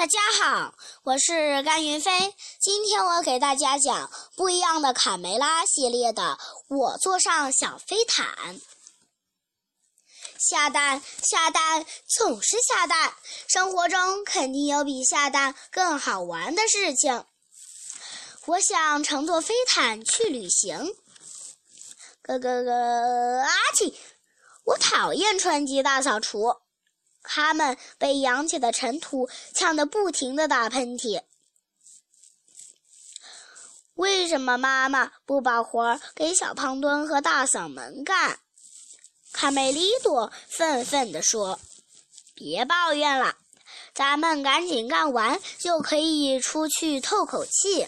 大家好，我是甘云飞。今天我给大家讲《不一样的卡梅拉》系列的《我坐上小飞毯》。下蛋，下蛋，总是下蛋。生活中肯定有比下蛋更好玩的事情。我想乘坐飞毯去旅行。咯咯咯，阿嚏！我讨厌春季大扫除。他们被扬起的尘土呛得不停地打喷嚏。为什么妈妈不把活儿给小胖墩和大嗓门干？卡梅利多愤愤地说：“别抱怨了，咱们赶紧干完就可以出去透口气。”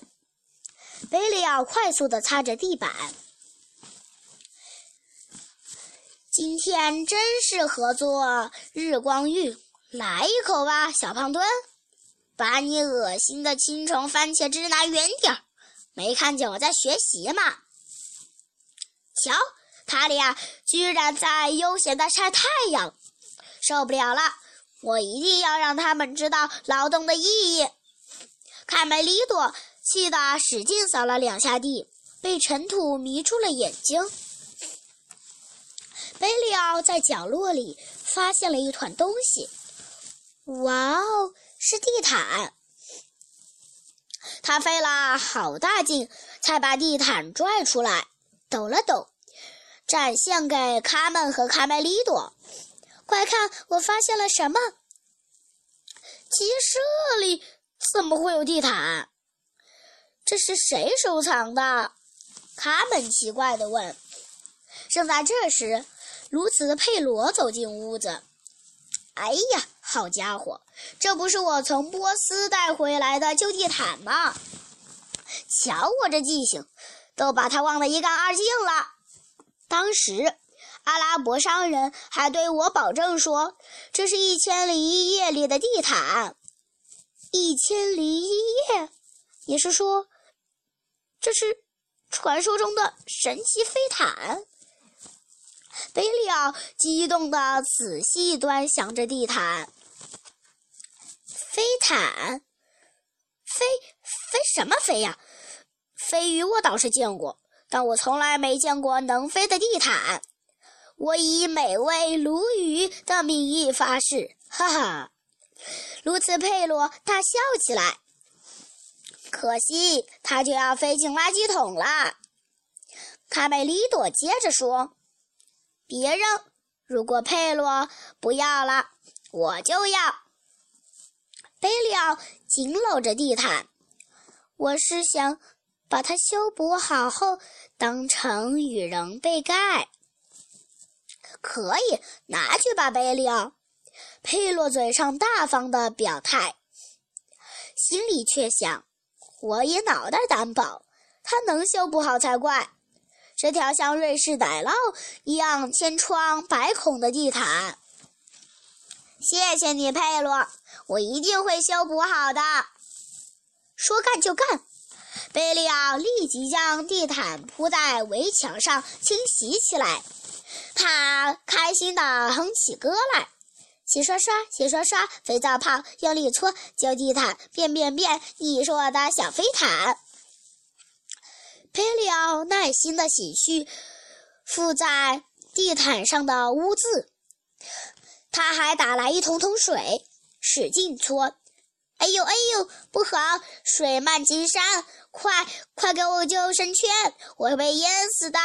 贝利奥快速地擦着地板。今天真适合做日光浴，来一口吧，小胖墩！把你恶心的青虫番茄汁拿远点儿！没看见我在学习吗？瞧，他俩居然在悠闲的晒太阳，受不了了！我一定要让他们知道劳动的意义。卡梅利多气得使劲扫了两下地，被尘土迷住了眼睛。贝利奥在角落里发现了一团东西，哇哦，是地毯！他费了好大劲才把地毯拽出来，抖了抖，展现给卡门和卡梅利多。快看，我发现了什么？鸡舍里怎么会有地毯？这是谁收藏的？卡门奇怪地问。正在这时。如此的佩罗走进屋子。“哎呀，好家伙，这不是我从波斯带回来的旧地毯吗？瞧我这记性，都把它忘得一干二净了。当时，阿拉伯商人还对我保证说，这是一千零一夜里的地毯。一千零一夜，也是说，这是传说中的神奇飞毯。”贝利奥激动地仔细端详着地毯。飞毯，飞飞什么飞呀？飞鱼我倒是见过，但我从来没见过能飞的地毯。我以美味鲈鱼的名义发誓，哈哈！卢茨佩罗大笑起来。可惜，它就要飞进垃圾桶了。卡梅利多接着说。别扔！如果佩洛不要了，我就要。贝利奥紧搂着地毯，我是想把它修补好后当成羽绒被盖。可以拿去吧，贝利奥。佩洛嘴上大方的表态，心里却想：我也脑袋担保，他能修补好才怪。这条像瑞士奶酪一样千疮百孔的地毯，谢谢你，佩洛，我一定会修补好的。说干就干，贝利奥立即将地毯铺在围墙上清洗起来。他开心地哼起歌来：洗刷刷，洗刷刷，肥皂泡，用力搓，旧地毯变变变，你是我的小飞毯。佩里奥耐心地洗去附在地毯上的污渍，他还打来一桶桶水，使劲搓。哎呦哎呦，不好，水漫金山！快快给我救生圈，我会被淹死的！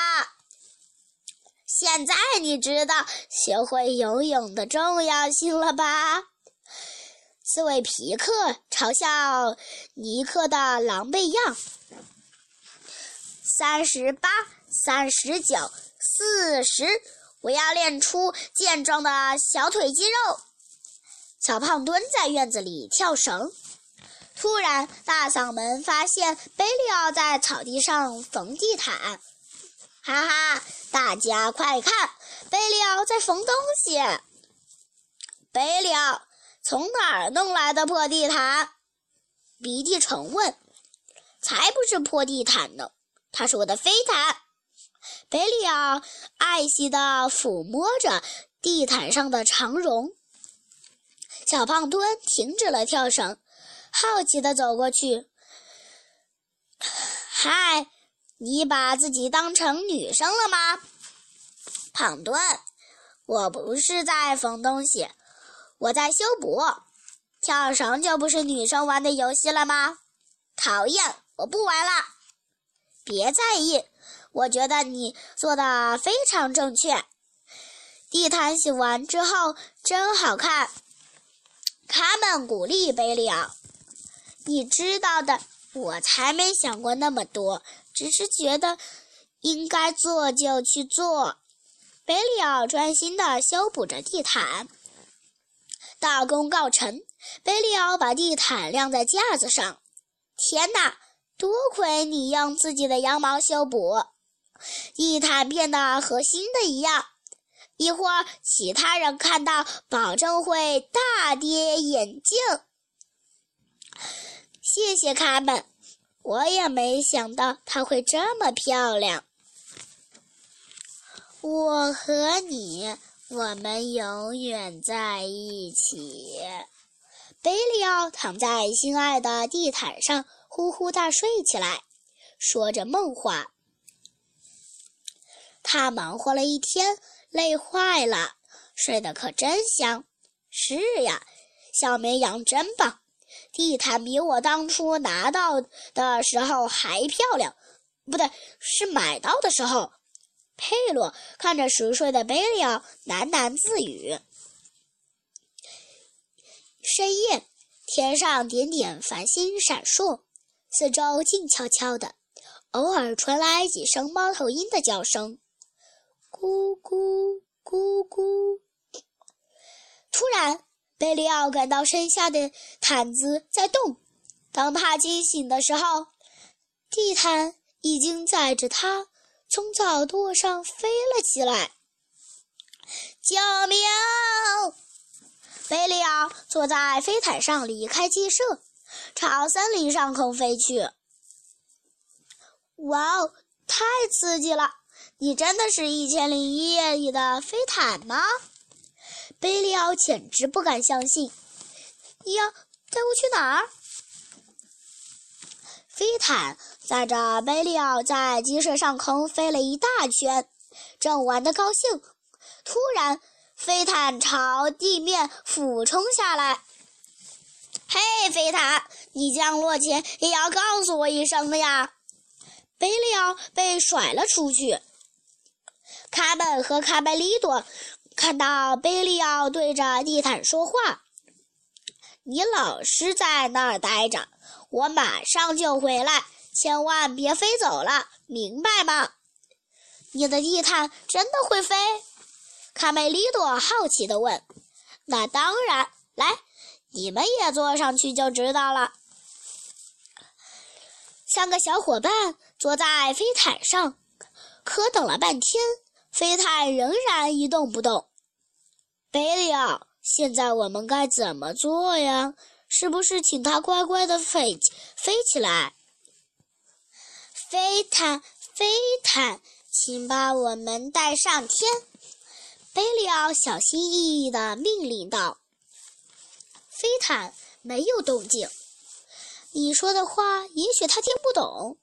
现在你知道学会游泳的重要性了吧？刺猬皮克嘲笑尼克的狼狈样。三十八，三十九，四十，我要练出健壮的小腿肌肉。小胖墩在院子里跳绳，突然，大嗓门发现贝利奥在草地上缝地毯。哈哈，大家快看，贝利奥在缝东西。贝利奥从哪儿弄来的破地毯？鼻涕虫问。才不是破地毯呢。它是我的飞毯，贝利奥爱惜地抚摸着地毯上的长绒。小胖墩停止了跳绳，好奇地走过去。嗨，你把自己当成女生了吗？胖墩，我不是在缝东西，我在修补。跳绳就不是女生玩的游戏了吗？讨厌，我不玩了。别在意，我觉得你做的非常正确。地毯洗完之后真好看。卡门鼓励贝利奥：“你知道的，我才没想过那么多，只是觉得应该做就去做。”贝利奥专心地修补着地毯。大功告成，贝利奥把地毯晾在架子上。天哪，多亏你用自己的羊毛修补，地毯变得和新的一样。一会儿，其他人看到，保证会大跌眼镜。谢谢卡门，我也没想到它会这么漂亮。我和你，我们永远在一起。贝利奥躺在心爱的地毯上，呼呼大睡起来，说着梦话。他忙活了一天。累坏了，睡得可真香。是呀，小绵羊真棒。地毯比我当初拿到的时候还漂亮，不对，是买到的时候。佩洛看着熟睡的贝利奥，喃喃自语。深夜，天上点点繁星闪烁，四周静悄悄的，偶尔传来几声猫头鹰的叫声。咕咕咕咕！突然，贝利奥感到身下的毯子在动。当他惊醒的时候，地毯已经载着他从草垛上飞了起来。救命！贝利奥坐在飞毯上离开鸡舍，朝森林上空飞去。哇哦，太刺激了！你真的是《一千零一夜》里的飞毯吗？贝利奥简直不敢相信。你要带我去哪儿？飞毯载着贝利奥在鸡舍上空飞了一大圈，正玩得高兴，突然飞毯朝地面俯冲下来。嘿，飞毯，你降落前也要告诉我一声的呀！贝利奥被甩了出去。卡本和卡梅利多看到贝利奥对着地毯说话：“你老实在那儿待着，我马上就回来，千万别飞走了，明白吗？”你的地毯真的会飞？卡梅利多好奇地问。“那当然，来，你们也坐上去就知道了。”三个小伙伴坐在飞毯上，可等了半天。飞毯仍然一动不动。贝利奥，现在我们该怎么做呀？是不是请它乖乖的飞飞起来？飞毯，飞毯，请把我们带上天！贝利奥小心翼翼地命令道。飞毯没有动静。你说的话，也许他听不懂，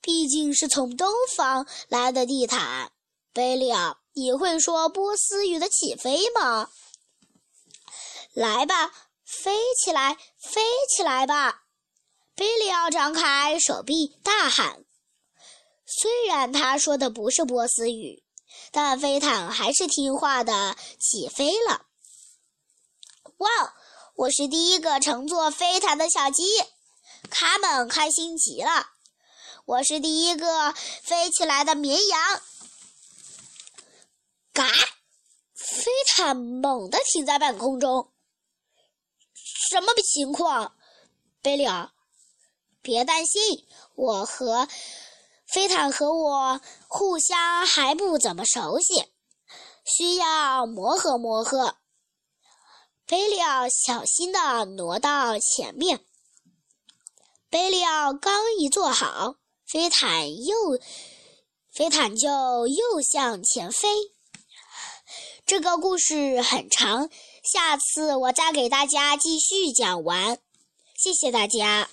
毕竟是从东方来的地毯。贝利奥，你会说波斯语的“起飞”吗？来吧，飞起来，飞起来吧！贝利奥张开手臂大喊。虽然他说的不是波斯语，但飞毯还是听话的起飞了。哇，我是第一个乘坐飞毯的小鸡，卡门开心极了。我是第一个飞起来的绵羊。嘎！飞毯猛地停在半空中。什么情况？贝利尔，别担心，我和飞毯和我互相还不怎么熟悉，需要磨合磨合。贝利奥小心地挪到前面。贝利奥刚一坐好，飞毯又飞毯就又向前飞。这个故事很长，下次我再给大家继续讲完。谢谢大家。